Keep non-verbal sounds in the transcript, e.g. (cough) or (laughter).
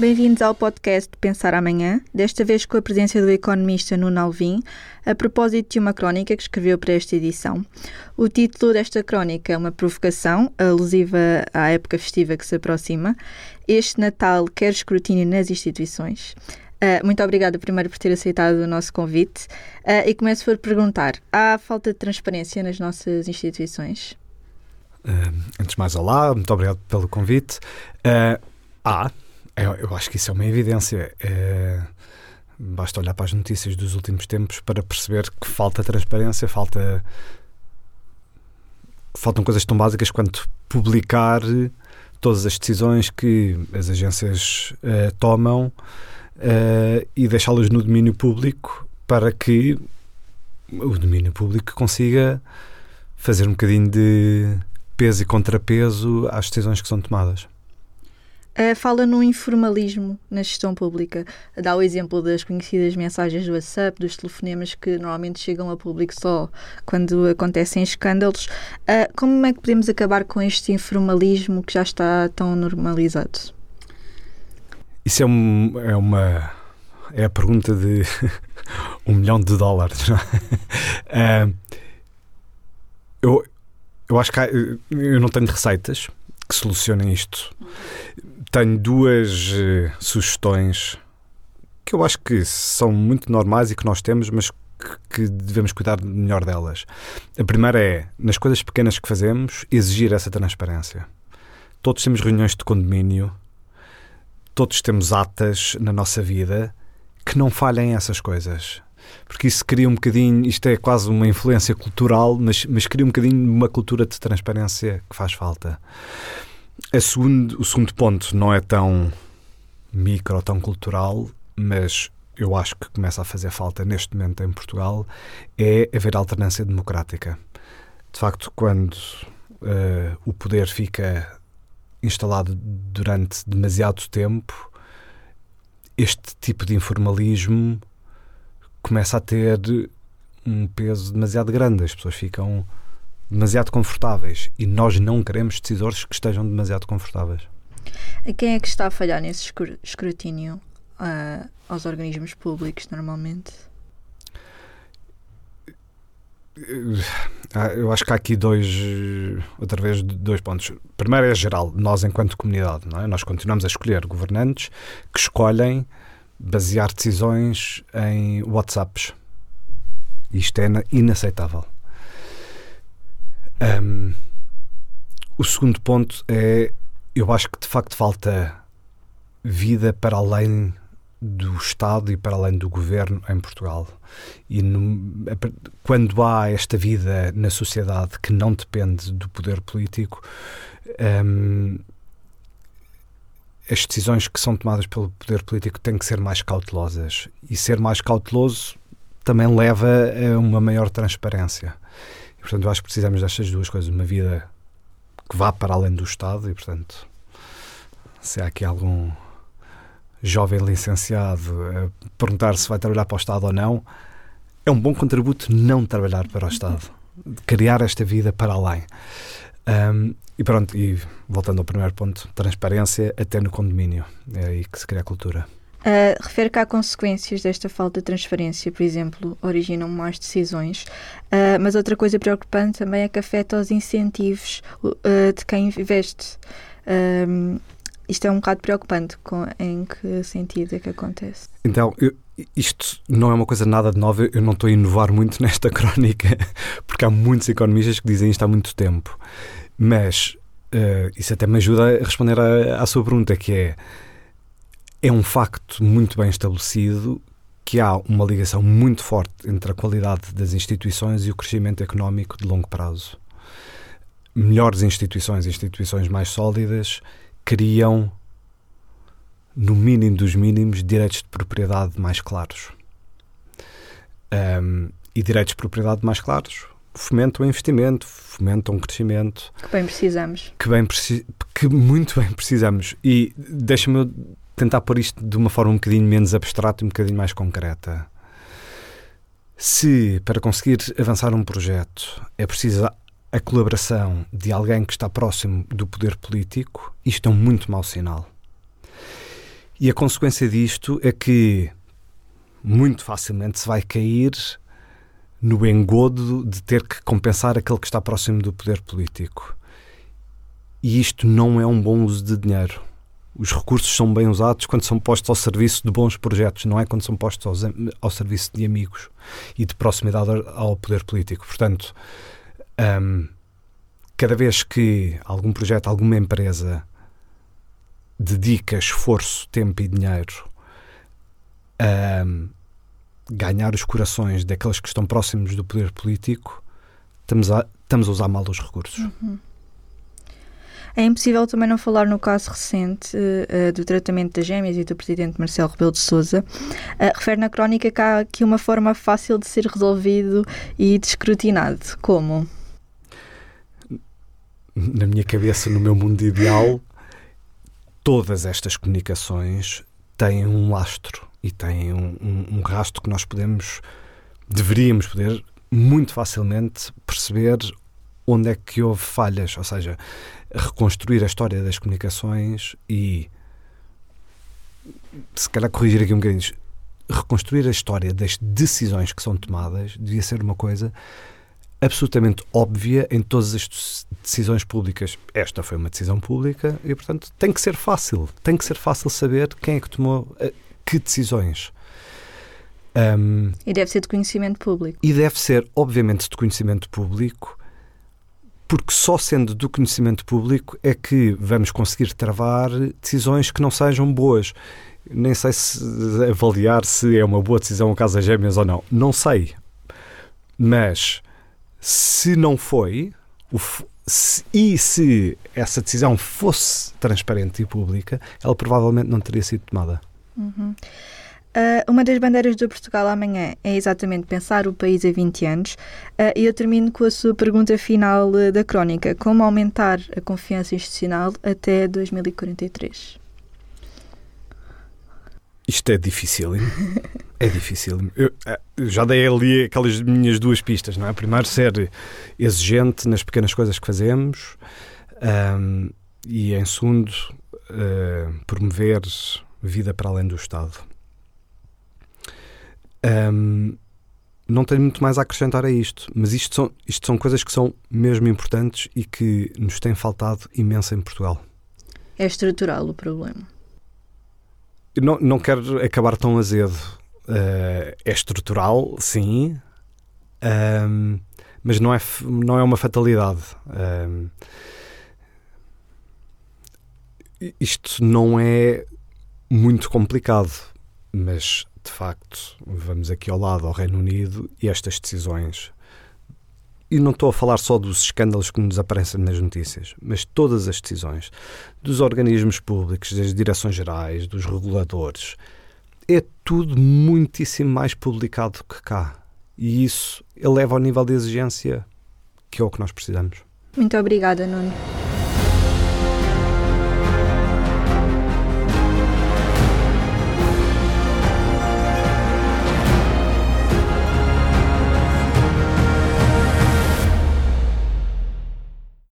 Bem-vindos ao podcast Pensar Amanhã, desta vez com a presença do economista Nuno Alvim, a propósito de uma crónica que escreveu para esta edição. O título desta crónica é uma provocação, alusiva à época festiva que se aproxima. Este Natal quer escrutínio nas instituições. Uh, muito obrigada primeiro por ter aceitado o nosso convite uh, e começo por perguntar: há falta de transparência nas nossas instituições? Uh, antes de mais, olá, muito obrigado pelo convite. há, eu, eu, acho que isso é uma evidência. basta olhar para as notícias dos últimos tempos para perceber que falta transparência, falta. Faltam coisas tão básicas quanto publicar todas as decisões que as agências tomam uh, e deixá-las no domínio público para que o domínio público consiga fazer um bocadinho de peso e contrapeso às decisões que são tomadas. Uh, fala no informalismo na gestão pública. Dá o exemplo das conhecidas mensagens do WhatsApp, dos telefonemas que normalmente chegam a público só quando acontecem escândalos. Uh, como é que podemos acabar com este informalismo que já está tão normalizado? Isso é, um, é uma. É a pergunta de (laughs) um milhão de dólares. uh, (laughs) eu, eu acho que há, eu não tenho receitas que solucionem isto. Tenho duas uh, sugestões que eu acho que são muito normais e que nós temos, mas que devemos cuidar melhor delas. A primeira é, nas coisas pequenas que fazemos, exigir essa transparência. Todos temos reuniões de condomínio todos temos atas na nossa vida que não falhem essas coisas. Porque isso cria um bocadinho, isto é quase uma influência cultural, mas, mas cria um bocadinho uma cultura de transparência que faz falta. Segundo, o segundo ponto não é tão micro tão cultural, mas eu acho que começa a fazer falta neste momento em Portugal, é haver alternância democrática. De facto, quando uh, o poder fica instalado durante demasiado tempo, este tipo de informalismo começa a ter um peso demasiado grande. As pessoas ficam demasiado confortáveis e nós não queremos decisores que estejam demasiado confortáveis. A quem é que está a falhar nesse escrutínio uh, aos organismos públicos, normalmente? Ah, eu acho que há aqui dois, outra vez, dois pontos. Primeiro é geral, nós enquanto comunidade, não é? nós continuamos a escolher governantes que escolhem basear decisões em WhatsApps. Isto é inaceitável. Um, o segundo ponto é, eu acho que de facto falta vida para além do Estado e para além do governo em Portugal. E no, quando há esta vida na sociedade que não depende do poder político, um, as decisões que são tomadas pelo poder político têm que ser mais cautelosas. E ser mais cauteloso também leva a uma maior transparência. E, portanto, acho que precisamos destas duas coisas. Uma vida que vá para além do Estado e, portanto, se há aqui algum jovem licenciado a perguntar se vai trabalhar para o Estado ou não, é um bom contributo não trabalhar para o Estado, criar esta vida para além. Um, e pronto, e voltando ao primeiro ponto, transparência até no condomínio. É aí que se cria a cultura. Uh, refere que há consequências desta falta de transparência, por exemplo, originam mais decisões, uh, mas outra coisa preocupante também é que afeta os incentivos uh, de quem investe. Isto é um bocado preocupante. Com, em que sentido é que acontece? Então, eu, isto não é uma coisa nada de nova. Eu não estou a inovar muito (laughs) nesta crónica, porque há muitos economistas que dizem isto há muito tempo. Mas uh, isso até me ajuda a responder à sua pergunta, que é é um facto muito bem estabelecido que há uma ligação muito forte entre a qualidade das instituições e o crescimento económico de longo prazo. Melhores instituições, instituições mais sólidas, criam, no mínimo dos mínimos, direitos de propriedade mais claros. Um, e direitos de propriedade mais claros fomentam o investimento, fomentam o crescimento. Que bem precisamos. Que, bem que muito bem precisamos. E deixa-me tentar pôr isto de uma forma um bocadinho menos abstrata e um bocadinho mais concreta. Se para conseguir avançar um projeto é preciso a colaboração de alguém que está próximo do poder político, isto é um muito mau sinal. E a consequência disto é que muito facilmente se vai cair no engodo de ter que compensar aquele que está próximo do poder político. E isto não é um bom uso de dinheiro. Os recursos são bem usados quando são postos ao serviço de bons projetos, não é quando são postos ao, serviço de amigos e de proximidade ao poder político. Portanto, um, cada vez que algum projeto, alguma empresa dedica esforço, tempo e dinheiro a ganhar os corações daqueles que estão próximos do poder político, estamos a, estamos a usar mal os recursos. Uhum. É impossível também não falar no caso recente uh, do tratamento das gêmeas e do presidente Marcelo Rebelo de Sousa. Uh, refere na crónica que há aqui uma forma fácil de ser resolvido e descrutinado. Como? Na minha cabeça, no meu mundo ideal, todas estas comunicações têm um lastro e têm um, um, um rastro que nós podemos, deveríamos poder muito facilmente perceber onde é que houve falhas, ou seja, reconstruir a história das comunicações e se calhar corrigir aqui um bocadinho, reconstruir a história das decisões que são tomadas devia ser uma coisa absolutamente óbvia em todas as decisões públicas. Esta foi uma decisão pública e, portanto, tem que ser fácil. Tem que ser fácil saber quem é que tomou uh, que decisões. Um, e deve ser de conhecimento público. E deve ser, obviamente, de conhecimento público, porque só sendo do conhecimento público é que vamos conseguir travar decisões que não sejam boas. Nem sei se avaliar se é uma boa decisão o caso das gêmeas ou não. Não sei. Mas se não foi, se, e se essa decisão fosse transparente e pública, ela provavelmente não teria sido tomada. Uhum. Uh, uma das bandeiras do Portugal amanhã é exatamente pensar o país a 20 anos. Uh, e eu termino com a sua pergunta final uh, da crónica: como aumentar a confiança institucional até 2043? Isto é difícil. É difícil. Eu, já dei ali aquelas minhas duas pistas, não é? Primeiro, ser exigente nas pequenas coisas que fazemos, um, e em segundo, promover vida para além do Estado. Um, não tenho muito mais a acrescentar a isto, mas isto são, isto são coisas que são mesmo importantes e que nos têm faltado imenso em Portugal. É estrutural o problema. não, não quero acabar tão azedo. Uh, é estrutural, sim, um, mas não é, não é uma fatalidade. Um, isto não é muito complicado, mas de facto, vamos aqui ao lado, ao Reino Unido, e estas decisões. E não estou a falar só dos escândalos que nos aparecem nas notícias, mas todas as decisões dos organismos públicos, das direções gerais, dos reguladores. É tudo muitíssimo mais publicado que cá. E isso eleva ao nível de exigência que é o que nós precisamos. Muito obrigada, Nuno.